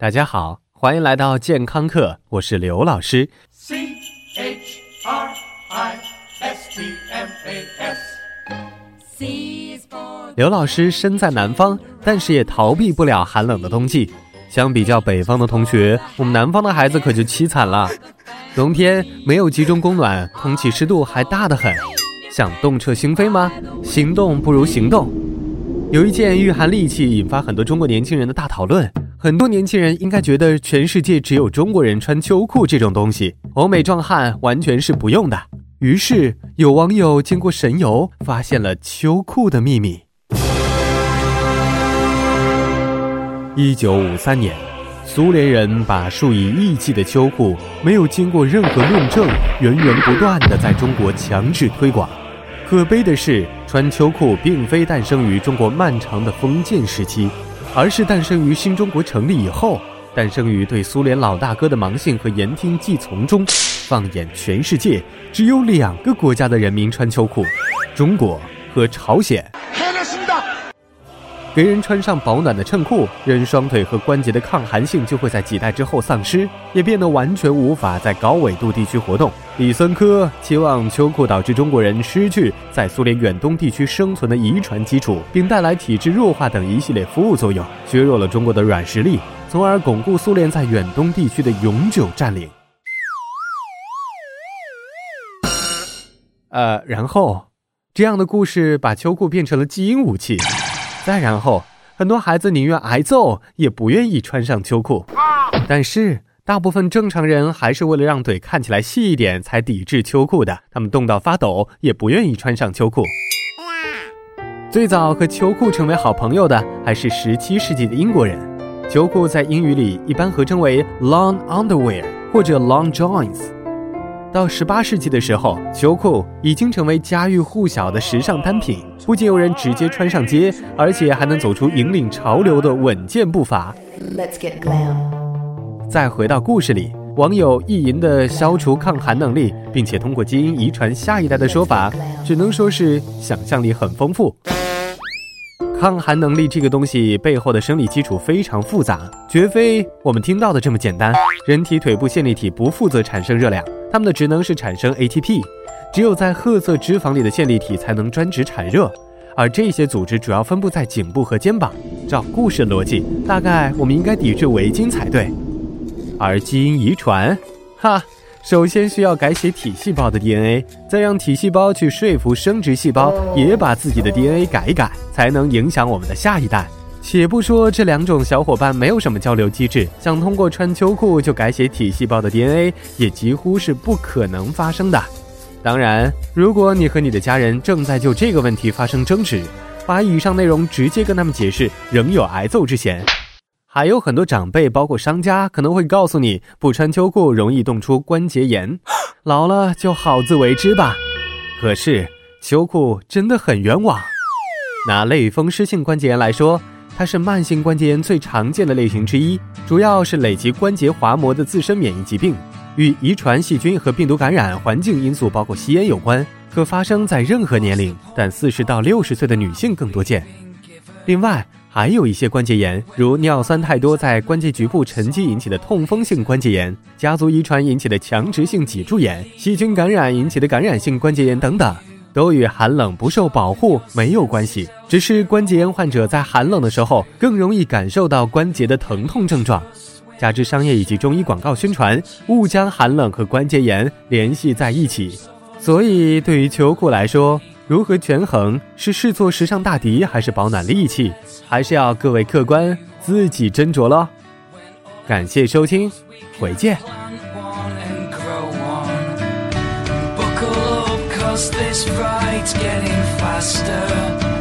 大家好，欢迎来到健康课，我是刘老师。C H R I S T M A S。刘老师身在南方，但是也逃避不了寒冷的冬季。相比较北方的同学，我们南方的孩子可就凄惨了。冬天没有集中供暖，空气湿度还大得很。想动彻心扉吗？行动不如行动。有一件御寒利器引发很多中国年轻人的大讨论。很多年轻人应该觉得全世界只有中国人穿秋裤这种东西，欧美壮汉完全是不用的。于是有网友经过神游，发现了秋裤的秘密。一九五三年，苏联人把数以亿计的秋裤，没有经过任何论证，源源不断地在中国强制推广。可悲的是，穿秋裤并非诞生于中国漫长的封建时期。而是诞生于新中国成立以后，诞生于对苏联老大哥的盲信和言听计从中。放眼全世界，只有两个国家的人民穿秋裤：中国和朝鲜。给人穿上保暖的衬裤，人双腿和关节的抗寒性就会在几代之后丧失，也变得完全无法在高纬度地区活动。李森科期望秋裤导致中国人失去在苏联远东地区生存的遗传基础，并带来体质弱化等一系列副作用，削弱了中国的软实力，从而巩固苏联在远东地区的永久占领。呃，然后，这样的故事把秋裤变成了基因武器。再然后，很多孩子宁愿挨揍，也不愿意穿上秋裤。但是，大部分正常人还是为了让腿看起来细一点才抵制秋裤的。他们冻到发抖，也不愿意穿上秋裤。最早和秋裤成为好朋友的，还是17世纪的英国人。秋裤在英语里一般合称为 long underwear 或者 long johns。到十八世纪的时候，秋裤已经成为家喻户晓的时尚单品，不仅有人直接穿上街，而且还能走出引领潮流的稳健步伐。Let's get glam。再回到故事里，网友意淫的消除抗寒能力，并且通过基因遗传下一代的说法，只能说是想象力很丰富。抗寒能力这个东西背后的生理基础非常复杂，绝非我们听到的这么简单。人体腿部线粒体不负责产生热量。它们的职能是产生 ATP，只有在褐色脂肪里的线粒体才能专职产热，而这些组织主要分布在颈部和肩膀。照故事逻辑，大概我们应该抵制围巾才对。而基因遗传，哈，首先需要改写体细胞的 DNA，再让体细胞去说服生殖细胞也把自己的 DNA 改一改，才能影响我们的下一代。且不说这两种小伙伴没有什么交流机制，想通过穿秋裤就改写体细胞的 DNA，也几乎是不可能发生的。当然，如果你和你的家人正在就这个问题发生争执，把以上内容直接跟他们解释，仍有挨揍之嫌。还有很多长辈，包括商家，可能会告诉你，不穿秋裤容易冻出关节炎，老了就好自为之吧。可是秋裤真的很冤枉。拿类风湿性关节炎来说。它是慢性关节炎最常见的类型之一，主要是累及关节滑膜的自身免疫疾病，与遗传、细菌和病毒感染、环境因素，包括吸烟有关，可发生在任何年龄，但四十到六十岁的女性更多见。另外，还有一些关节炎，如尿酸太多在关节局部沉积引起的痛风性关节炎，家族遗传引起的强直性脊柱炎，细菌感染引起的感染性关节炎等等。都与寒冷不受保护没有关系，只是关节炎患者在寒冷的时候更容易感受到关节的疼痛症状。加之商业以及中医广告宣传误将寒冷和关节炎联系在一起，所以对于秋裤来说，如何权衡是视作时尚大敌还是保暖利器，还是要各位客官自己斟酌喽。感谢收听，回见。this right's getting faster